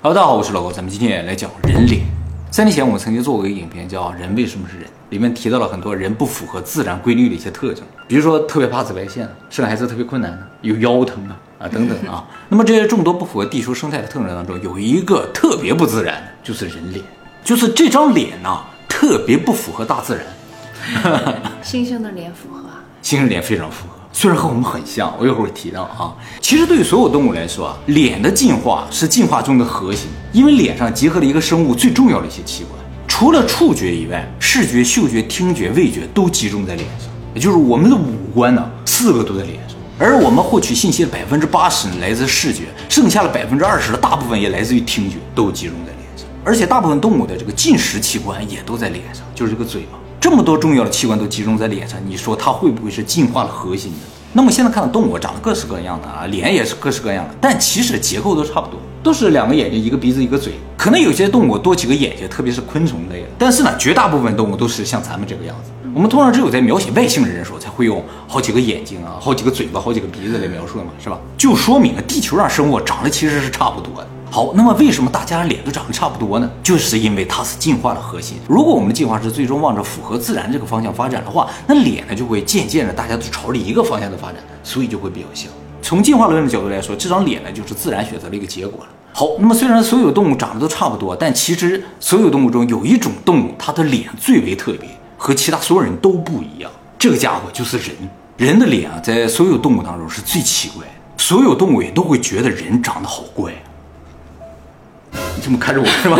Hello，大家好，我是老高，咱们今天也来讲人脸。三年前我们曾经做过一个影片，叫《人为什么是人》，里面提到了很多人不符合自然规律的一些特征，比如说特别怕紫外线，生孩子特别困难的，有腰疼啊啊等等啊。那么这些众多不符合地球生态的特征当中，有一个特别不自然的，就是人脸，就是这张脸呐、特别不符合大自然。猩猩的脸符合啊，猩猩脸非常符合，虽然和我们很像，我一会儿会提到啊。其实对于所有动物来说啊，脸的进化是进化中的核心，因为脸上结合了一个生物最重要的一些器官，除了触觉以外，视觉、嗅觉、听觉、味觉都集中在脸上，也就是我们的五官呢，四个都在脸上。而我们获取信息的百分之八十来自视觉，剩下的百分之二十的大部分也来自于听觉，都集中在脸上。而且大部分动物的这个进食器官也都在脸上，就是这个嘴巴。这么多重要的器官都集中在脸上，你说它会不会是进化的核心呢？那么现在看到动物长得各式各样的啊，脸也是各式各样的，但其实结构都差不多，都是两个眼睛、一个鼻子、一个嘴。可能有些动物多几个眼睛，特别是昆虫类的，但是呢，绝大部分动物都是像咱们这个样子。我们通常只有在描写外星人的时候，才会用好几个眼睛啊、好几个嘴巴、好几个鼻子来描述嘛，是吧？就说明了地球上生物长得其实是差不多的。好，那么为什么大家脸都长得差不多呢？就是因为它是进化的核心。如果我们的进化是最终往着符合自然这个方向发展的话，那脸呢就会渐渐的大家都朝着一个方向的发展，所以就会比较像。从进化论的角度来说，这张脸呢就是自然选择的一个结果了。好，那么虽然所有动物长得都差不多，但其实所有动物中有一种动物，它的脸最为特别，和其他所有人都不一样。这个家伙就是人。人的脸啊，在所有动物当中是最奇怪，所有动物也都会觉得人长得好怪。你这么看着我是吧？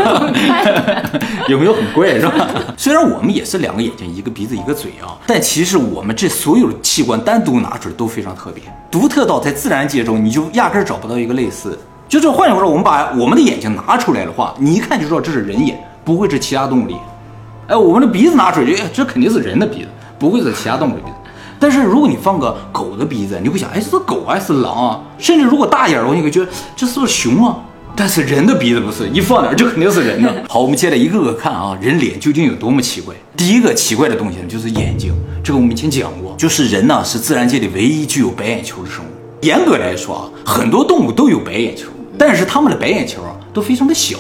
有没有很怪是吧？虽然我们也是两个眼睛、一个鼻子、一个嘴啊，但其实我们这所有的器官单独拿出来都非常特别，独特到在自然界中你就压根儿找不到一个类似。就这换句话说，我们把我们的眼睛拿出来的话，你一看就知道这是人眼，不会是其他动物的眼。哎，我们的鼻子拿出来，哎，这肯定是人的鼻子，不会是其他动物的鼻子。但是如果你放个狗的鼻子，你会想，哎，这是狗还是狼啊？甚至如果大一点的话，你会觉得这是不是熊啊？但是人的鼻子不是，一放哪儿就肯定是人的。好，我们接着一个个看啊，人脸究竟有多么奇怪？第一个奇怪的东西呢，就是眼睛。这个我们以前讲过，就是人呢是自然界里唯一具有白眼球的生物。严格来说啊，很多动物都有白眼球，但是它们的白眼球啊都非常的小，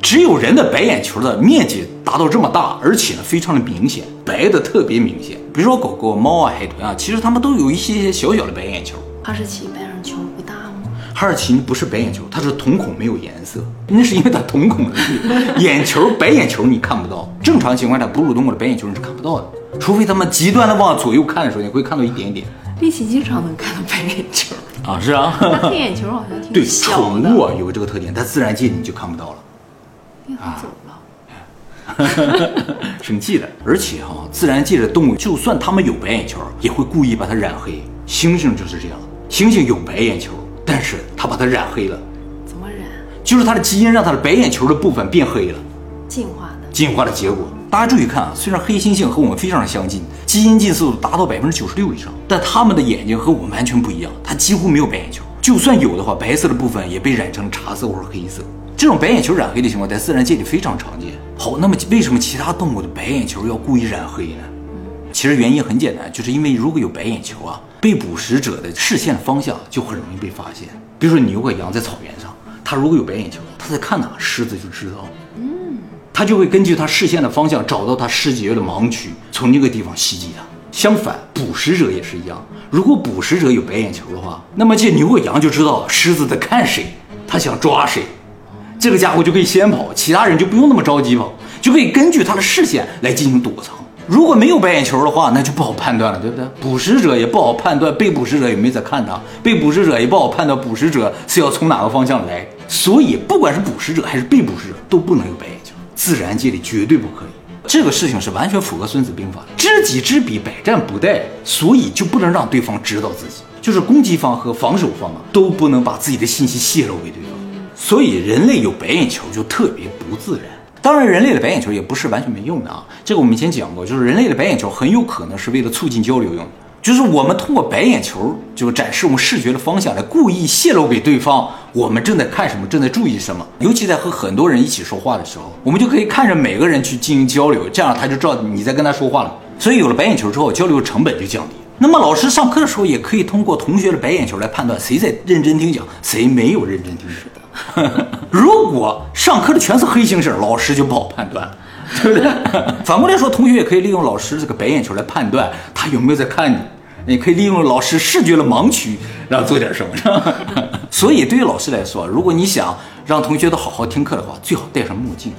只有人的白眼球的面积达到这么大，而且呢非常的明显，白的特别明显。比如说狗狗、猫啊、海豚啊，其实它们都有一些些小小的白眼球。哈士奇白眼球不大吗？哈士奇不是白眼球，它是瞳孔没有颜色，那是因为它瞳孔的。眼球白眼球你看不到，正常情况下哺乳动物的白眼球你是看不到的，除非它们极端的往左右看的时候，你会看到一点点。力气经常能看到白眼球，啊，是啊，它黑眼球好像，挺小宠。物啊有这个特点，但自然界你就看不到了。因为它走了。生气的，而且哈、自然界的动物，就算它们有白眼球，也会故意把它染黑。猩猩就是这样，猩猩有白眼球，但是他把它染黑了，怎么染？就是他的基因让他的白眼球的部分变黑了，进化的。进化的结果。大家注意看啊，虽然黑猩猩和我们非常的相近，基因近似度达到百分之九十六以上，但他们的眼睛和我们完全不一样，它几乎没有白眼球，就算有的话，白色的部分也被染成茶色或者黑色。这种白眼球染黑的情况在自然界里非常常见。好，那么为什么其他动物的白眼球要故意染黑呢？其实原因很简单，就是因为如果有白眼球啊，被捕食者的视线方向就很容易被发现。比如说牛和羊在草原上，它如果有白眼球，它在看哪，狮子就知道。嗯它就会根据它视线的方向找到它视觉的盲区，从那个地方袭击它。相反，捕食者也是一样，如果捕食者有白眼球的话，那么这牛和羊就知道狮子在看谁，它想抓谁，这个家伙就可以先跑，其他人就不用那么着急跑，就可以根据它的视线来进行躲藏。如果没有白眼球的话，那就不好判断了，对不对？捕食者也不好判断被捕食者有没在看他，被捕食者也不好判断捕食者是要从哪个方向来。所以，不管是捕食者还是被捕食者，都不能有白眼球，自然界里绝对不可以。这个事情是完全符合《孙子兵法》，知己知彼，百战不殆。所以就不能让对方知道自己，就是攻击方和防守方啊，都不能把自己的信息泄露给对方。所以人类有白眼球就特别不自然。当然，人类的白眼球也不是完全没用的啊。这个我们以前讲过，就是人类的白眼球很有可能是为了促进交流用的，就是我们通过白眼球就是展示我们视觉的方向，来故意泄露给对方我们正在看什么，正在注意什么。尤其在和很多人一起说话的时候，我们就可以看着每个人去进行交流，这样他就知道你在跟他说话了。所以有了白眼球之后，交流成本就降低。那么老师上课的时候也可以通过同学的白眼球来判断谁在认真听讲，谁没有认真听讲。如果上课的全是黑猩猩，老师就不好判断了，对不对？反过来说，同学也可以利用老师这个白眼球来判断他有没有在看你。你可以利用老师视觉的盲区，然后做点什么，是吧？所以对于老师来说，如果你想让同学都好好听课的话，最好戴上墨镜。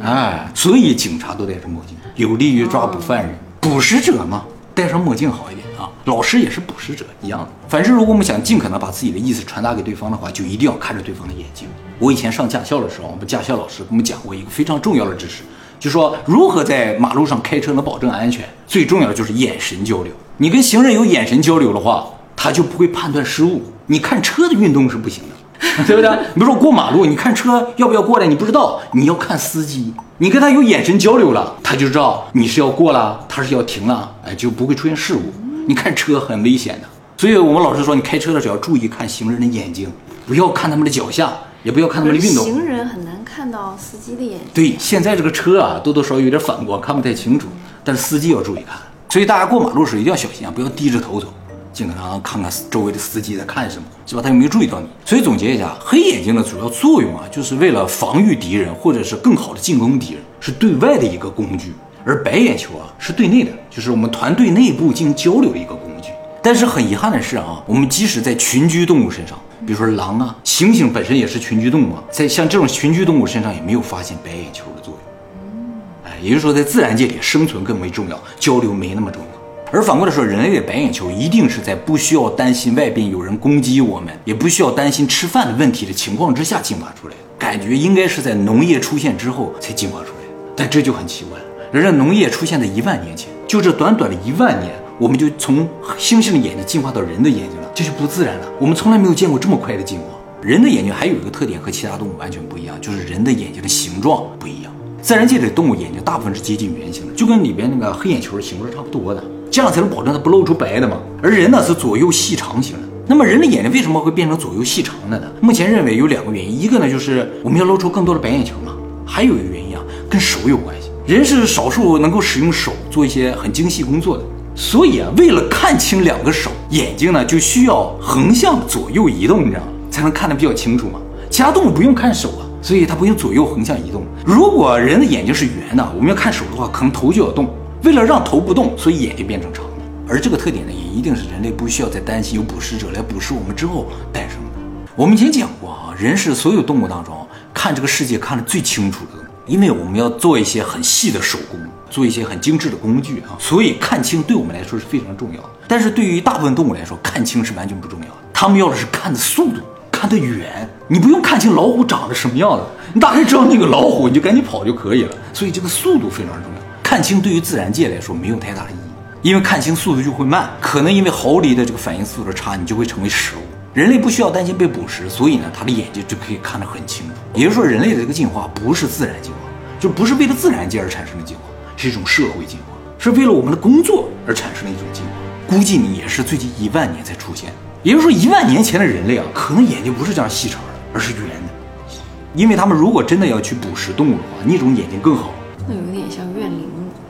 哎，所以警察都戴着墨镜，有利于抓捕犯人。捕食者嘛，戴上墨镜好一点啊。老师也是捕食者一样的。反正如果我们想尽可能把自己的意思传达给对方的话，就一定要看着对方的眼睛。我以前上驾校的时候，我们驾校老师给我们讲过一个非常重要的知识。就说如何在马路上开车能保证安全，最重要的就是眼神交流。你跟行人有眼神交流的话，他就不会判断失误。你看车的运动是不行的，对不对？你比如说过马路，你看车要不要过来，你不知道，你要看司机。你跟他有眼神交流了，他就知道你是要过了，他是要停了，哎，就不会出现事故。你看车很危险的，所以我们老师说，你开车的时候要注意看行人的眼睛，不要看他们的脚下。也不要看他们的运动。行人很难看到司机的眼睛。对，现在这个车啊，多多少少有点反光，看不太清楚。但是司机要注意看，所以大家过马路时一定要小心啊，不要低着头走，尽可能看看周围的司机在看什么，是吧？他有没有注意到你？所以总结一下，黑眼睛的主要作用啊，就是为了防御敌人，或者是更好的进攻敌人，是对外的一个工具；而白眼球啊，是对内的，就是我们团队内部进行交流的一个工具。但是很遗憾的是啊，我们即使在群居动物身上。比如说狼啊，猩猩本身也是群居动物，啊在像这种群居动物身上也没有发现白眼球的作用。哎，也就是说，在自然界里生存更为重要，交流没那么重要。而反过来说，人类的白眼球一定是在不需要担心外边有人攻击我们，也不需要担心吃饭的问题的情况之下进化出来的。感觉应该是在农业出现之后才进化出来，但这就很奇怪。人类农业出现在一万年前，就这短短的一万年，我们就从猩猩的眼睛进化到人的眼睛了。这就不自然了。我们从来没有见过这么快的进化。人的眼睛还有一个特点和其他动物完全不一样，就是人的眼睛的形状不一样。自然界的动物眼睛大部分是接近圆形的，就跟里边那个黑眼球的形状差不多的，这样才能保证它不露出白的嘛。而人呢是左右细长型的。那么人的眼睛为什么会变成左右细长的呢？目前认为有两个原因，一个呢就是我们要露出更多的白眼球嘛，还有一个原因啊跟手有关系。人是少数能够使用手做一些很精细工作的。所以啊，为了看清两个手眼睛呢，就需要横向左右移动，你知道吗？才能看得比较清楚嘛。其他动物不用看手啊，所以它不用左右横向移动。如果人的眼睛是圆的，我们要看手的话，可能头就要动。为了让头不动，所以眼睛变成长的。而这个特点呢，也一定是人类不需要再担心有捕食者来捕食我们之后诞生的。我们以前讲过啊，人是所有动物当中看这个世界看得最清楚的。因为我们要做一些很细的手工，做一些很精致的工具啊，所以看清对我们来说是非常重要的。但是对于大部分动物来说，看清是完全不重要的。他们要的是看的速度，看得远。你不用看清老虎长得什么样子，你大概知道那个老虎，你就赶紧跑就可以了。所以这个速度非常重要。看清对于自然界来说没有太大的意义，因为看清速度就会慢，可能因为毫厘的这个反应速度差，你就会成为食物。人类不需要担心被捕食，所以呢，他的眼睛就可以看得很清楚。也就是说，人类的这个进化不是自然进化，就不是为了自然界而产生的进化，是一种社会进化，是为了我们的工作而产生的一种进化。估计你也是最近一万年才出现。也就是说，一万年前的人类啊，可能眼睛不是这样细长的，而是圆的，因为他们如果真的要去捕食动物的话，那种眼睛更好。那有点像怨灵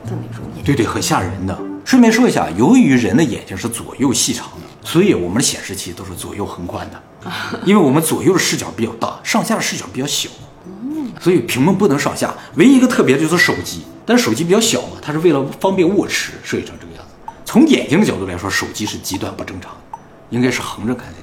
的那种眼睛。对对，很吓人的。顺便说一下，由于人的眼睛是左右细长的。所以我们的显示器都是左右横宽的，因为我们左右的视角比较大，上下的视角比较小，所以屏幕不能上下。唯一一个特别的就是手机，但是手机比较小嘛，它是为了方便握持设计成这个样子。从眼睛的角度来说，手机是极端不正常，应该是横着看的。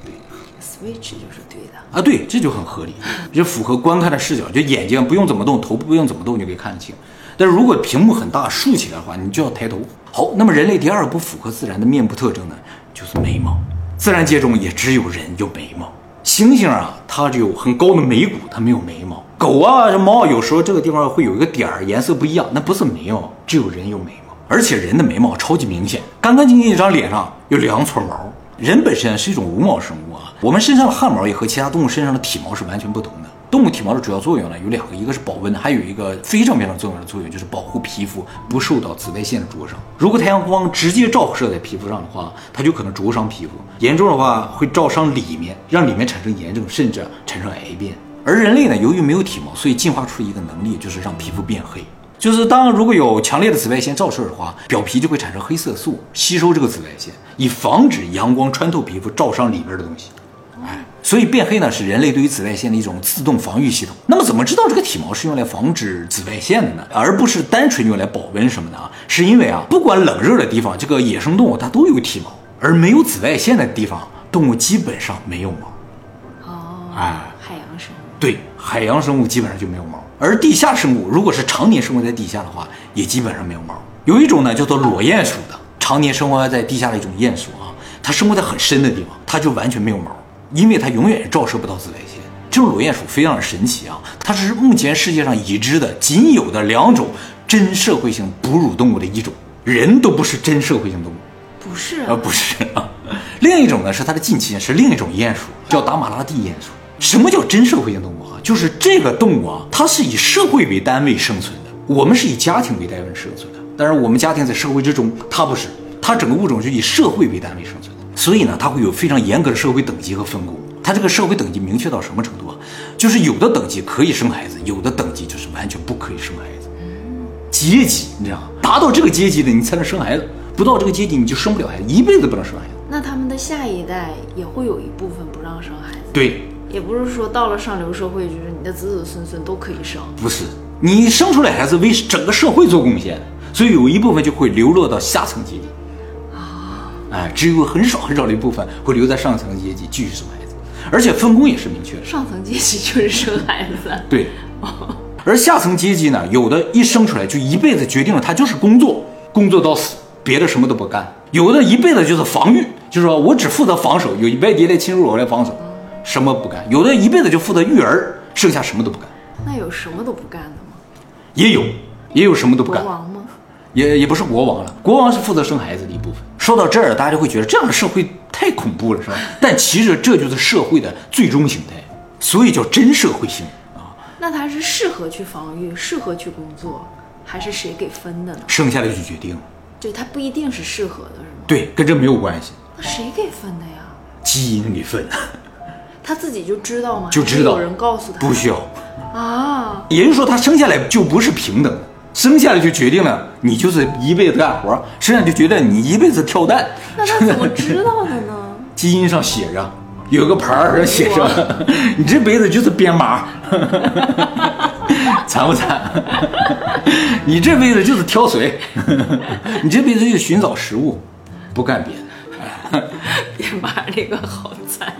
Switch 就是对的啊，对，这就很合理，就符合观看的视角，就眼睛不用怎么动，头部不用怎么动就可以看得清。但是如果屏幕很大竖起来的话，你就要抬头。好，那么人类第二不符合自然的面部特征呢？就是眉毛，自然界中也只有人有眉毛。猩猩啊，它就有很高的眉骨，它没有眉毛。狗啊，这猫有时候这个地方会有一个点儿，颜色不一样，那不是眉毛，只有人有眉毛。而且人的眉毛超级明显，干干净净一张脸上有两撮毛。人本身是一种无毛生物啊，我们身上的汗毛也和其他动物身上的体毛是完全不同的。动物体毛的主要作用呢有两个，一个是保温，还有一个非正面的作用的作用就是保护皮肤不受到紫外线的灼伤。如果太阳光直接照射在皮肤上的话，它就可能灼伤皮肤，严重的话会照伤里面，让里面产生炎症，甚至产生癌变。而人类呢，由于没有体毛，所以进化出一个能力，就是让皮肤变黑。就是当如果有强烈的紫外线照射的话，表皮就会产生黑色素，吸收这个紫外线，以防止阳光穿透皮肤照伤里面的东西。哎。所以变黑呢是人类对于紫外线的一种自动防御系统。那么怎么知道这个体毛是用来防止紫外线的呢？而不是单纯用来保温什么的啊？是因为啊，不管冷热的地方，这个野生动物它都有体毛，而没有紫外线的地方，动物基本上没有毛。哦，哎海洋生物。对，海洋生物基本上就没有毛，而地下生物如果是常年生活在地下的话，也基本上没有毛。有一种呢叫做裸鼹鼠的，常年生活在地下的一种鼹鼠啊，它生活在很深的地方，它就完全没有毛，因为它永远照射不到紫外线。这种裸鼹鼠非常的神奇啊，它是目前世界上已知的仅有的两种真社会性哺乳动物的一种，人都不是真社会性动物。不是啊，不是啊。另一种呢是它的近亲，是另一种鼹鼠，叫达马拉蒂鼹鼠。什么叫真社会性动物啊？就是这个动物啊，它是以社会为单位生存的，我们是以家庭为单位生存的。但是我们家庭在社会之中，它不是，它整个物种是以社会为单位生存的。所以呢，它会有非常严格的社会等级和分工。它这个社会等级明确到什么程度啊？就是有的等级可以生孩子，有的等级就是完全不可以生孩子。阶级，你知道吗？达到这个阶级的，你才能生孩子；不到这个阶级，你就生不了孩子，一辈子不能生孩子。那他们的下一代也会有一部分不让生孩子，对，也不是说到了上流社会，就是你的子子孙孙都可以生。不是你生出来孩子为整个社会做贡献，所以有一部分就会流落到下层阶级。啊，哎，只有很少很少的一部分会留在上层阶级继续生孩子，而且分工也是明确的。上层阶级就是生孩子，对，而下层阶级呢，有的一生出来就一辈子决定了他就是工作，工作到死，别的什么都不干；有的一辈子就是防御，就是说我只负责防守，有外敌来侵入我来防守，什么不干；有的一辈子就负责育儿，剩下什么都不干。那有什么都不干的吗？也有，也有什么都不干，国王吗？也也不是国王了，国王是负责生孩子的一部分。说到这儿，大家就会觉得这样的社会太恐怖了，是吧？但其实这就是社会的最终形态，所以叫真社会性啊。那他是适合去防御，适合去工作，还是谁给分的呢？生下来就决定了，对他不一定是适合的，是吗？对，跟这没有关系，那谁给分的呀？基因给分，他自己就知道吗？就知道有人告诉他？不需要。啊，也就是说，他生下来就不是平等的，生下来就决定了你就是一辈子干活，身上就觉得你一辈子跳蛋。那他怎么知道的呢？基因上写着，有个牌儿上写着，你这辈子就是编码，惨不惨？你这辈子就是挑水，你这辈子就寻找食物，不干别的。编码这个好惨。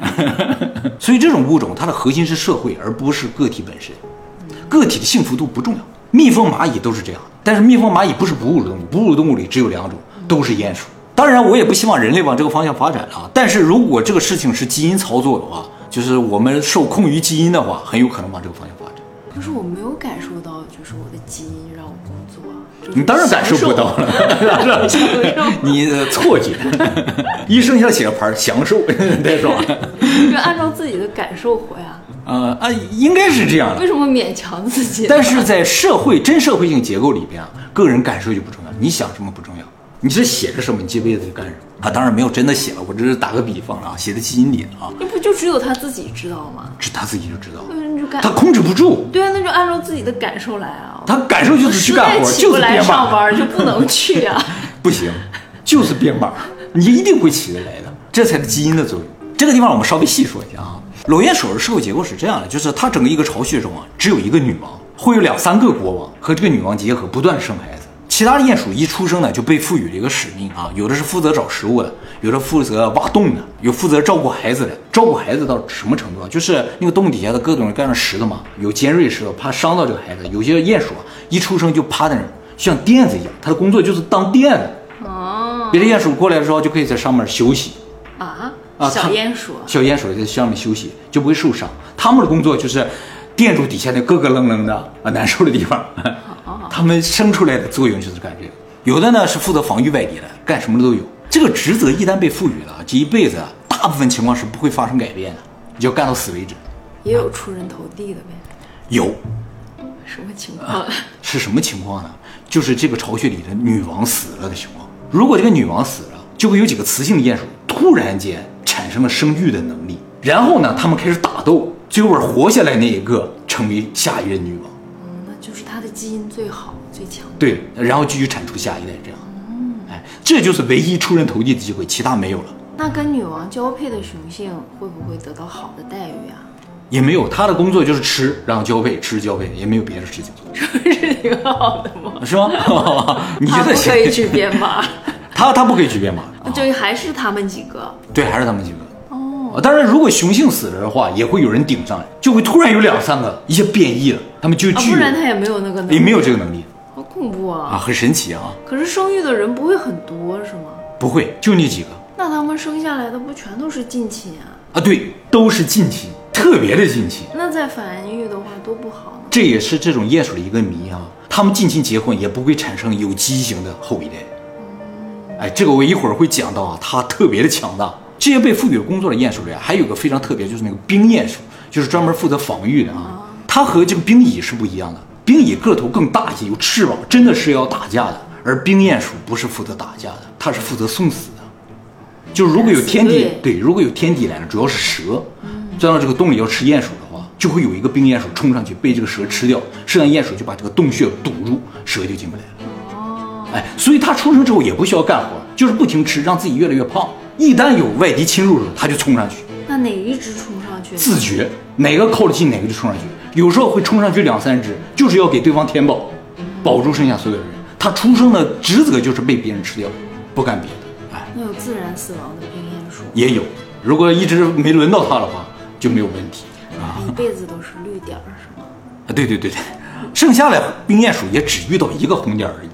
所以这种物种它的核心是社会，而不是个体本身。个体的幸福度不重要，蜜蜂、蚂蚁都是这样的。但是蜜蜂、蚂蚁不是哺乳动物，哺乳动物里只有两种，都是鼹鼠。当然，我也不希望人类往这个方向发展啊。但是如果这个事情是基因操作的话，就是我们受控于基因的话，很有可能往这个方向发展。可是我没有感受到，就是我的基因让我工作，就是你当然感受不到了，你的错觉。医生要写个牌儿享受，太爽了。就按照自己的感受活呀。呃啊，应该是这样的为。什么勉强自己？但是在社会真社会性结构里边啊，个人感受就不重要，你想什么不重要，你是写着什么，你这辈子就干什么啊。当然没有真的写了，我只是打个比方啊，写在基因里的啊，那不就只有他自己知道吗？这他自己就知道，那就干他控制不住，对啊，那就按照自己的感受来啊。他感受就是去干活，就是来上，班就不能去啊。不行，就是编码，你一定会起得来的，这才是基因的作用。这个地方我们稍微细说一下啊。裸鼹鼠的社会结构是这样的，就是它整个一个巢穴中啊，只有一个女王，会有两三个国王和这个女王结合，不断生孩子。其他的鼹鼠一出生呢，就被赋予了一个使命啊，有的是负责找食物的，有的负责挖洞的，有负责照顾孩子的。照顾孩子到什么程度啊？就是那个洞底下的各种各样的石头嘛，有尖锐石头，怕伤到这个孩子。有些鼹鼠啊，一出生就趴在那儿，像垫子一样，它的工作就是当垫子。哦别的鼹鼠过来的时候，就可以在上面休息。啊，啊，小鼹鼠小鼹鼠在上面休息，就不会受伤。他们的工作就是垫住底下那咯咯楞楞的啊难受的地方。他们生出来的作用就是干这个。有的呢是负责防御外敌的，干什么的都有。这个职责一旦被赋予了，这一辈子啊，大部分情况是不会发生改变的，你就要干到死为止。也有出人头地的呗。有 什么情况？是什么情况呢？就是这个巢穴里的女王死了的情况。如果这个女王死了，就会有几个雌性的鼹鼠突然间产生了生育的能力，然后呢，他们开始打斗，最后活下来那一个成为下一任女王。嗯，那就是她的基因最好最强。对，然后继续产出下一代，这样。嗯哎，这就是唯一出人头地的机会，其他没有了。那跟女王交配的雄性会不会得到好的待遇啊？也没有，他的工作就是吃，然后交配，吃交配，也没有别的事情做，这 不是挺好的吗？是吗？你觉得可以去编码，他他不可以去编码，啊就还是他们几个。对，还是他们几个。哦，啊当然，如果雄性死了的话，也会有人顶上来，就会突然有两三个一下变异了，他们就啊，具有不然他也没有那个能力，也没有这个能力好恐怖啊，啊！很神奇啊。可是生育的人不会很多是吗？不会，就那几个那他们生下来的不全都是近亲啊？啊，对，都是近亲，特别的近亲。那再繁育的话多不好呢。这也是这种鼹鼠的一个谜啊，他们近亲结婚也不会产生有畸形的后一代。哎，这个我一会儿会讲到啊，它特别的强大。这些被赋予了工作的鼹鼠里啊，还有个非常特别，就是那个冰鼹鼠，就是专门负责防御的啊。它和这个冰蚁是不一样的，冰蚁个头更大一些，有翅膀，真的是要打架的。而冰鼹鼠不是负责打架的，它是负责送死的。就是如果有天敌对，对，如果有天敌来了，主要是蛇，钻到这个洞里要吃鼹鼠的话，就会有一个冰鼹鼠冲上去被这个蛇吃掉，剩下鼹鼠就把这个洞穴堵住，蛇就进不来了。哦，哎，所以他出生之后也不需要干活，就是不停吃，让自己越来越胖。一旦有外敌侵入的时候，它就冲上去，那哪一只冲上去？自觉哪个靠得近哪个就冲上去。有时候会冲上去两三只，就是要给对方填饱，保住剩下所有的人。他出生的职责就是被别人吃掉，不干别的。哎，那有自然死亡的冰鼹鼠，也有，如果一直没轮到它的话，就没有问题啊。一辈子都是绿点儿是吗？啊，对对对对，剩下的冰鼹鼠也只遇到一个红点儿而已。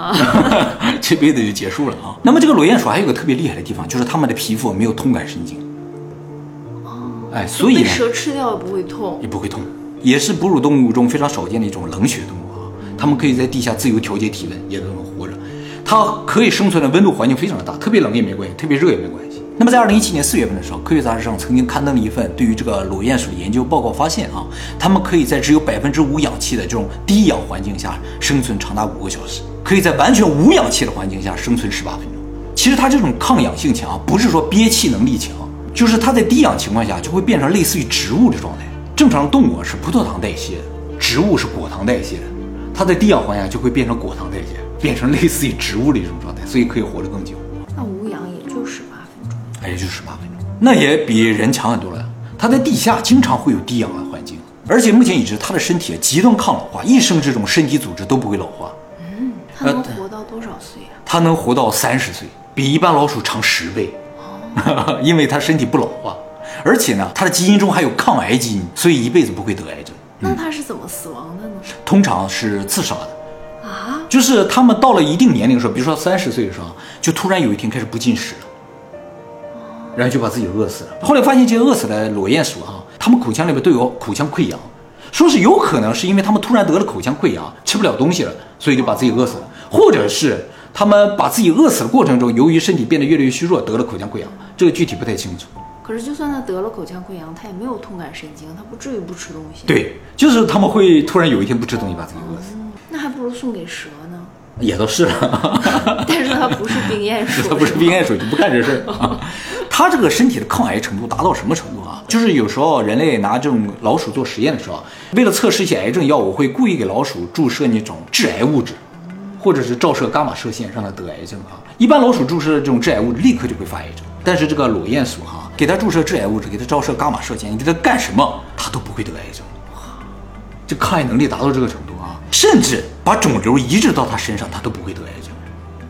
这辈子就结束了啊。那么这个裸鼹鼠还有个特别厉害的地方，就是它们的皮肤没有痛感神经。哎，所以蛇吃掉也不会痛也。不会痛，也是哺乳动物中非常少见的一种冷血动物啊。它们可以在地下自由调节体温，也都能活着。它可以生存的温度环境非常的大，特别冷也没关系，特别热也没关系。那么在二零一七年四月份的时候，科学杂志上曾经刊登了一份对于这个裸鼹鼠的研究报告，发现啊，它们可以在只有百分之五氧气的这种低氧环境下生存长达五个小时，可以在完全无氧气的环境下生存十八分钟。其实它这种抗氧性强，不是说憋气能力强，就是它在低氧情况下就会变成类似于植物的状态。正常动物是葡萄糖代谢的，植物是果糖代谢的，它在低氧环境下就会变成果糖代谢，变成类似于植物的一种状态，所以可以活得更久。也就十八分钟，那也比人强很多了。它在地下经常会有低氧的环境，而且目前已知它的身体极端抗老化，一生之中身体组织都不会老化。嗯它能活到多少岁啊？它能活到三十岁，比一般老鼠长十倍，哦 因为它身体不老化，而且呢，它的基因中还有抗癌基因，所以一辈子不会得癌症。那它是怎么死亡的呢？通常是自杀的，啊，就是他们到了一定年龄的时候，比如说三十岁的时候，就突然有一天开始不进食了，然后就把自己饿死了。后来发现这些饿死的裸鼹鼠啊、它们口腔里面都有口腔溃疡，说是有可能是因为它们突然得了口腔溃疡，吃不了东西了，所以就把自己饿死了，或者是他们把自己饿死的过程中，由于身体变得越来越虚弱，得了口腔溃疡，这个具体不太清楚。可是就算他得了口腔溃疡，他也没有痛感神经，他不至于不吃东西。，对，就是他们会突然有一天不吃东西，把自己饿死，那还不如送给蛇呢。也都是了。但是它不是冰鼹鼠，它不是吗冰鼹鼠就不干这事儿 啊。它这个身体的抗癌程度达到什么程度啊？就是有时候人类拿这种老鼠做实验的时候，为了测试一些癌症药物，会故意给老鼠注射那种致癌物质，或者是照射伽马射线让它得癌症啊。一般老鼠注射这种致癌物质立刻就会发癌症，但是这个裸鼹鼠哈、给它注射致癌物质，给它照射伽马射线，你给它干什么，它都不会得癌症。这抗癌能力达到这个程度啊，甚至把肿瘤移植到他身上，他都不会得癌症。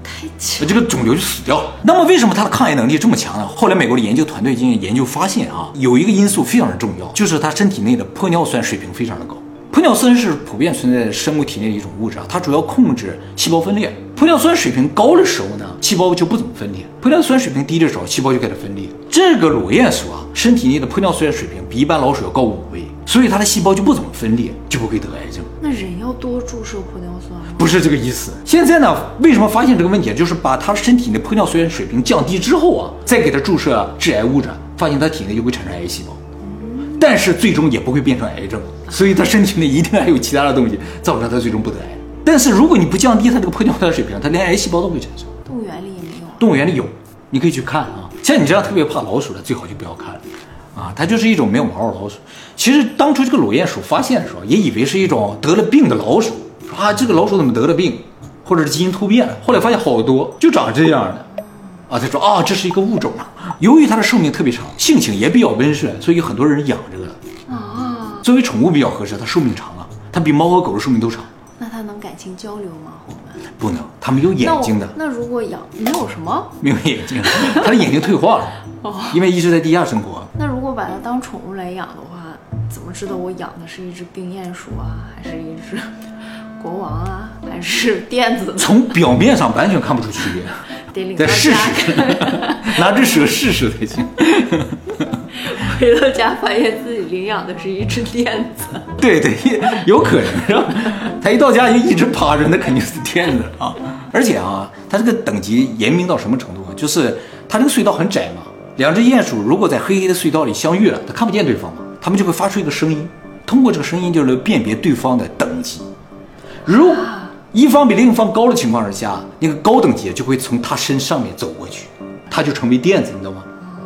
太强。这个肿瘤就死掉了。那么为什么他的抗癌能力这么强呢？后来美国的研究团队进行研究发现啊，有一个因素非常的重要，就是他身体内的玻尿酸水平非常的高。玻尿酸是普遍存在在生物体内的一种物质啊，它主要控制细胞分裂。玻尿酸水平高的时候呢，细胞就不怎么分裂；玻尿酸水平低的时候，细胞就开始分裂。这个裸鼹鼠啊，身体内的玻尿酸水平比一般老鼠要高五倍，所以它的细胞就不怎么分裂，就不会得癌症。那人要多注射玻尿酸吗？不是这个意思。现在呢，为什么发现这个问题？就是把他身体的玻尿酸水平降低之后啊，再给他注射致癌物质，发现他体内就会产生癌细胞，但是最终也不会变成癌症，所以他身体内一定还有其他的东西造成他最终不得癌。但是如果你不降低他这个玻尿酸水平，他连癌细胞都会产生。动物园里也没有啊。动物园里有，你可以去看啊。像你这样特别怕老鼠的，最好就不要看了啊。它就是一种没有毛的老鼠。其实当初这个裸鼹鼠发现的时候，也以为是一种得了病的老鼠，说啊这个老鼠怎么得了病，或者是基因突变了。后来发现好多就长这样的，啊，他说啊，这是一个物种啊。由于它的寿命特别长，性情也比较温顺，所以很多人养这个。啊，作为宠物比较合适，它寿命长啊，它比猫和狗的寿命都长。那它能感情交流吗？我们不能，它没有眼睛的，那那如果养没有什么？没有眼睛，它的眼睛退化了，因为一直在地下生活。那如果把它当宠物来养的话，怎么知道我养的是一只冰鼹鼠啊，还是一只国王啊，还是垫子？从表面上完全看不出区别，得领到再试家，试，拿只蛇试试才行。回到家发现自己领养的是一只垫子。对对，有可能是吧？他一到家就一直趴着，那肯定是垫子啊。而且啊，它这个等级严明到什么程度啊？就是它这个隧道很窄嘛，两只鼹鼠如果在黑黑的隧道里相遇了，它看不见对方嘛，它们就会发出一个声音，通过这个声音就能辨别对方的等级。如一方比另一方高的情况之下，那个高等级就会从它身上面走过去，它就成为垫子，你知道吗？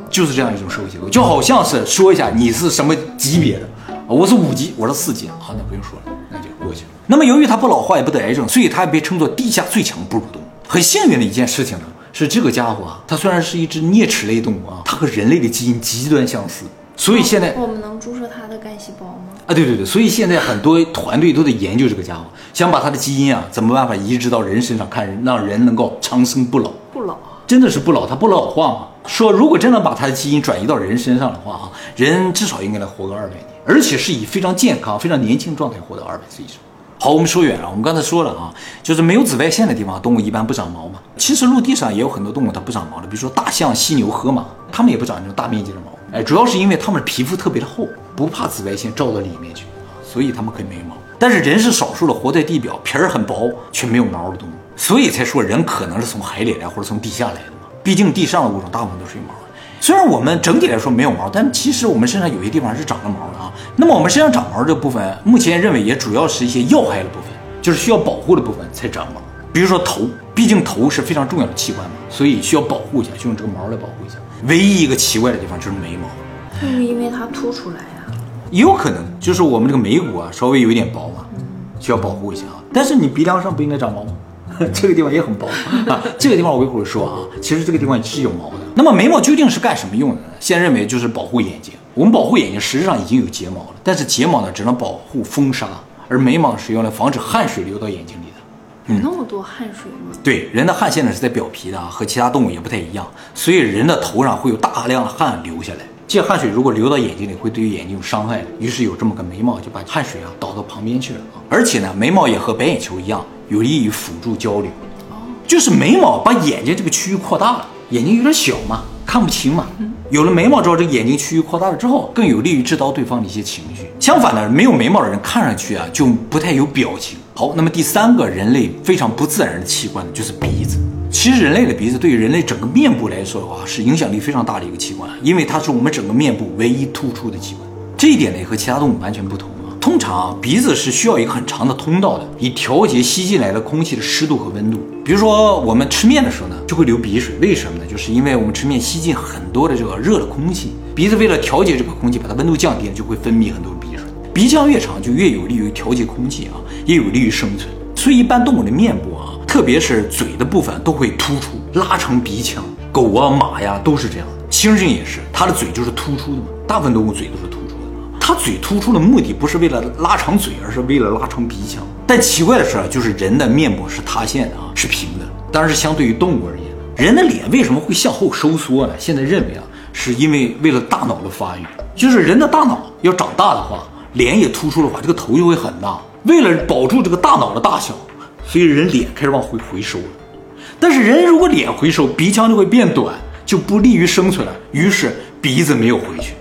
就是这样一种社会结构，就好像是说一下你是什么级别的，我是五级，我是四级，好，那不用说了，那就过去了。那么由于它不老化也不得癌症，所以它也被称作地下最强哺乳动物。很幸运的一件事情呢，是这个家伙啊，它虽然是一只啮齿类动物啊，它和人类的基因极端相似，所以现在我们能注射它的干细胞吗？啊，对对对，所以现在很多团队都在研究这个家伙，想把它的基因啊，怎么办法移植到人身上，看让人能够长生不老。不老，真的是不老，它不老化嘛？说如果真的把它的基因转移到人身上的话啊，人至少应该能活个二百年，而且是以非常健康、非常年轻状态活到二百岁以上。好，我们说远了，我们刚才说了啊，就是没有紫外线的地方，动物一般不长毛嘛。其实陆地上也有很多动物它不长毛的，比如说大象、犀牛、河马，它们也不长那种大面积的毛。哎，主要是因为它们的皮肤特别的厚，不怕紫外线照到里面去，所以它们可以没毛。但是人是少数的活在地表，皮儿很薄却没有毛的动物，所以才说人可能是从海里来或者从地下来的嘛。毕竟地上的物种大部分都是有毛。虽然我们整体来说没有毛，但其实我们身上有些地方是长了毛的啊。那么我们身上长毛这部分，目前认为也主要是一些要害的部分，就是需要保护的部分才长毛。比如说头，毕竟头是非常重要的器官嘛，所以需要保护一下，就用这个毛来保护一下。唯一一个奇怪的地方就是眉毛，就是因为它凸出来啊呀、也有可能就是我们这个眉骨啊稍微有一点薄嘛，需要保护一下啊。但是你鼻梁上不应该长毛吗？这个地方也很薄啊。这个地方我一会儿说啊，其实这个地方是有毛的。那么眉毛究竟是干什么用的呢？现在认为就是保护眼睛。我们保护眼睛实际上已经有睫毛了，但是睫毛呢只能保护风沙，而眉毛是用来防止汗水流到眼睛里的。有那么多汗水吗？对，人的汗腺呢是在表皮的啊，和其他动物也不太一样，所以人的头上会有大量的汗流下来。这汗水如果流到眼睛里，会对于眼睛有伤害的。于是有这么个眉毛，就把汗水啊导到旁边去了啊。而且呢，眉毛也和白眼球一样，有利于辅助交流。就是眉毛把眼睛这个区域扩大了，眼睛有点小嘛，看不清嘛。有了眉毛之后，这个眼睛区域扩大了之后，更有利于知道对方的一些情绪。相反呢，没有眉毛的人看上去啊就不太有表情。好，那么第三个人类非常不自然的器官呢，就是鼻子。其实人类的鼻子对于人类整个面部来说的话，是影响力非常大的一个器官，因为它是我们整个面部唯一突出的器官。这一点呢，也和其他动物完全不同啊。通常啊，鼻子是需要一个很长的通道的，以调节吸进来的空气的湿度和温度。比如说我们吃面的时候呢，就会流鼻水，为什么呢？就是因为我们吃面吸进很多的这个热的空气，鼻子为了调节这个空气，把它温度降低了，就会分泌很多鼻水。鼻腔越长，就越有利于调节空气啊，也有利于生存。所以一般动物的面部啊，特别是嘴的部分都会突出，拉成鼻腔。狗啊、马呀都是这样，猩猩也是，它的嘴就是突出的嘛。大部分动物嘴都是突出的。它嘴突出的目的不是为了拉长嘴，而是为了拉长鼻腔。但奇怪的是啊，就是人的面部是塌陷的啊，是平的。当然是相对于动物而言，人的脸为什么会向后收缩呢？现在认为啊，是因为为了大脑的发育，就是人的大脑要长大的话，脸也突出的话，这个头就会很大。为了保住这个大脑的大小，所以人脸开始往回回收了。但是人如果脸回收，鼻腔就会变短，就不利于生存了。于是鼻子没有回去，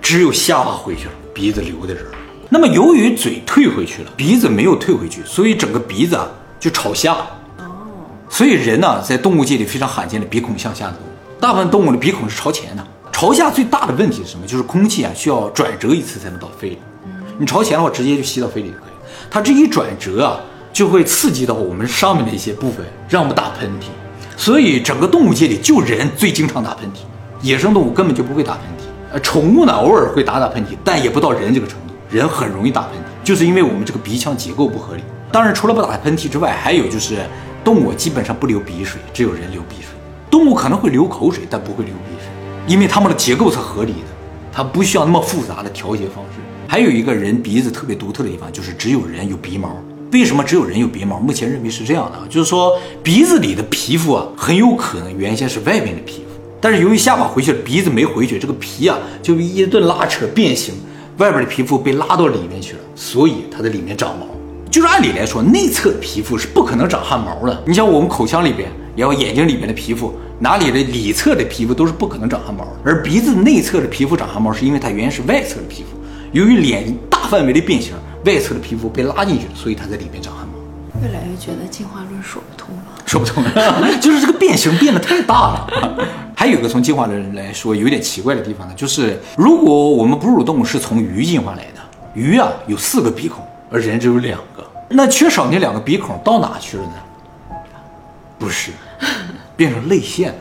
只有下巴回去了，鼻子留在这儿。那么由于嘴退回去了，鼻子没有退回去，所以整个鼻子啊就朝下。哦所以人呢，在动物界里非常罕见的鼻孔向下的动物，大部分动物的鼻孔是朝前的。朝下最大的问题是什么？就是空气啊需要转折一次才能到肺里。你朝前的话，直接就吸到肺里就可以。它这一转折啊，就会刺激到我们上面的一些部分，让我们打喷嚏。所以整个动物界里，就人最经常打喷嚏，野生动物根本就不会打喷嚏。呃，宠物呢偶尔会打打喷嚏，但也不到人这个程度。人很容易打喷嚏，就是因为我们这个鼻腔结构不合理。当然，除了不打喷嚏之外，还有就是动物基本上不流鼻水，只有人流鼻水。动物可能会流口水，但不会流鼻水，因为它们的结构是合理的，它不需要那么复杂的调节方式。还有一个人鼻子特别独特的地方，就是只有人有鼻毛。为什么只有人有鼻毛？目前认为是这样的啊，就是说鼻子里的皮肤啊，很有可能原先是外面的皮肤，但是由于下巴回去了，鼻子没回去，这个皮啊就一顿拉扯变形，外边的皮肤被拉到里面去了，所以它在里面长毛。就是按理来说，内侧的皮肤是不可能长汗毛的。你像我们口腔里边，然后眼睛里面的皮肤，哪里的里侧的皮肤都是不可能长汗毛。而鼻子内侧的皮肤长汗毛，是因为它原是外侧的皮肤，由于脸大范围的变形，外侧的皮肤被拉进去了，所以它在里面长汗毛。越来越觉得进化论说不通了。说不通了，就是这个变形变得太大了。还有一个从进化论来说有点奇怪的地方呢，就是如果我们哺乳动物是从鱼进化来的，鱼啊有四个鼻孔，而人只有两个，那缺少那两个鼻孔到哪去了呢？不是，变成泪腺了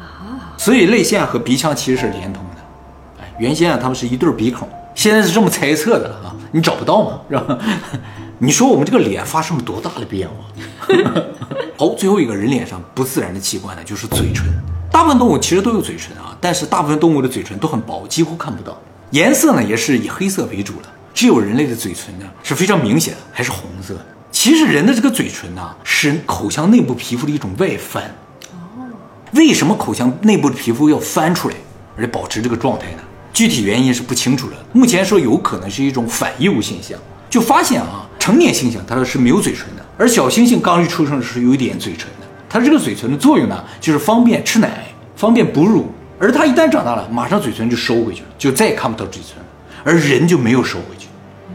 啊。所以泪腺和鼻腔其实是连通的。哎，原先啊它们是一对鼻孔，现在是这么猜测的啊，你找不到嘛，是吧？你说我们这个脸发生了多大的变化？好，最后一个人脸上不自然的器官呢，就是嘴唇。大部分动物其实都有嘴唇啊，但是大部分动物的嘴唇都很薄，几乎看不到。颜色呢也是以黑色为主的，只有人类的嘴唇呢是非常明显的，还是红色。其实人的这个嘴唇呢是口腔内部皮肤的一种外翻。哦，为什么口腔内部的皮肤要翻出来，而且保持这个状态呢？具体原因是不清楚的。目前说有可能是一种反义务现象，就发现啊，成年猩猩它是没有嘴唇的，而小猩猩刚一出生时是有一点嘴唇。它这个嘴唇的作用呢，就是方便吃奶，方便哺乳。而它一旦长大了，马上嘴唇就收回去了，就再也看不到嘴唇了。而人就没有收回去，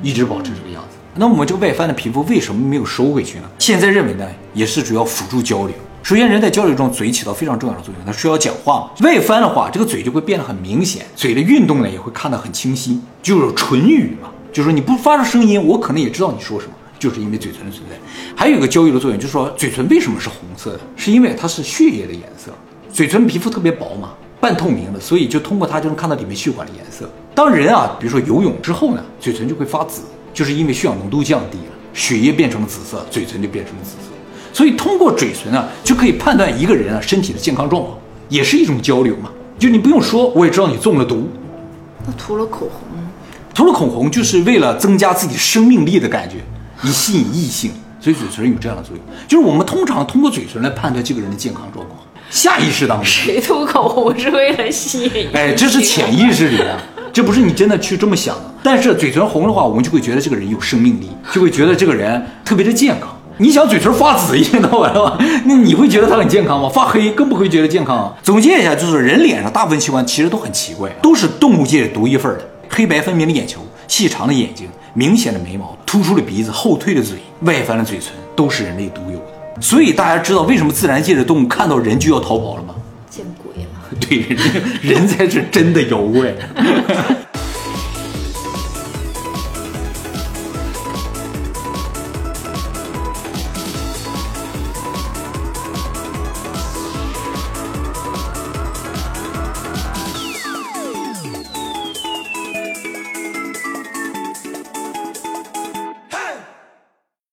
一直保持这个样子。那我们这个外翻的皮肤为什么没有收回去呢？现在认为呢，也是主要辅助交流。首先，人在交流中嘴起到非常重要的作用，它需要讲话。外翻的话，这个嘴就会变得很明显，嘴的运动呢也会看得很清晰，就是唇语嘛。就是说你不发出声音，我可能也知道你说什么。就是因为嘴唇的存在，还有一个交流的作用，就是说嘴唇为什么是红色的？是因为它是血液的颜色。嘴唇皮肤特别薄嘛，半透明的，所以就通过它就能看到里面血管的颜色。当人啊，比如说游泳之后呢，嘴唇就会发紫，就是因为血氧浓度降低了，血液变成了紫色，嘴唇就变成了紫色。所以通过嘴唇啊，就可以判断一个人啊身体的健康状况，也是一种交流嘛。就你不用说，我也知道你中了毒。那涂了口红，涂了口红就是为了增加自己生命力的感觉。以吸引异性，所以嘴唇有这样的作用。就是我们通常通过嘴唇来判断这个人的健康状况，下意识当中。谁涂口红是为了吸引？哎，这是潜意识里的，这不是你真的去这么想的。但是嘴唇红的话，我们就会觉得这个人有生命力，就会觉得这个人特别的健康。你想嘴唇发紫一天到晚的话，那你会觉得他很健康吗？发黑更不会觉得健康啊。总结一下，就是人脸上大部分器官其实都很奇怪，都是动物界独一份的，黑白分明的眼球，细长的眼睛。明显的眉毛，突出的鼻子，后退的嘴，外翻的嘴唇，都是人类独有的。所以大家知道为什么自然界的动物看到人就要逃跑了吗？见鬼了！对，人才是真的妖怪。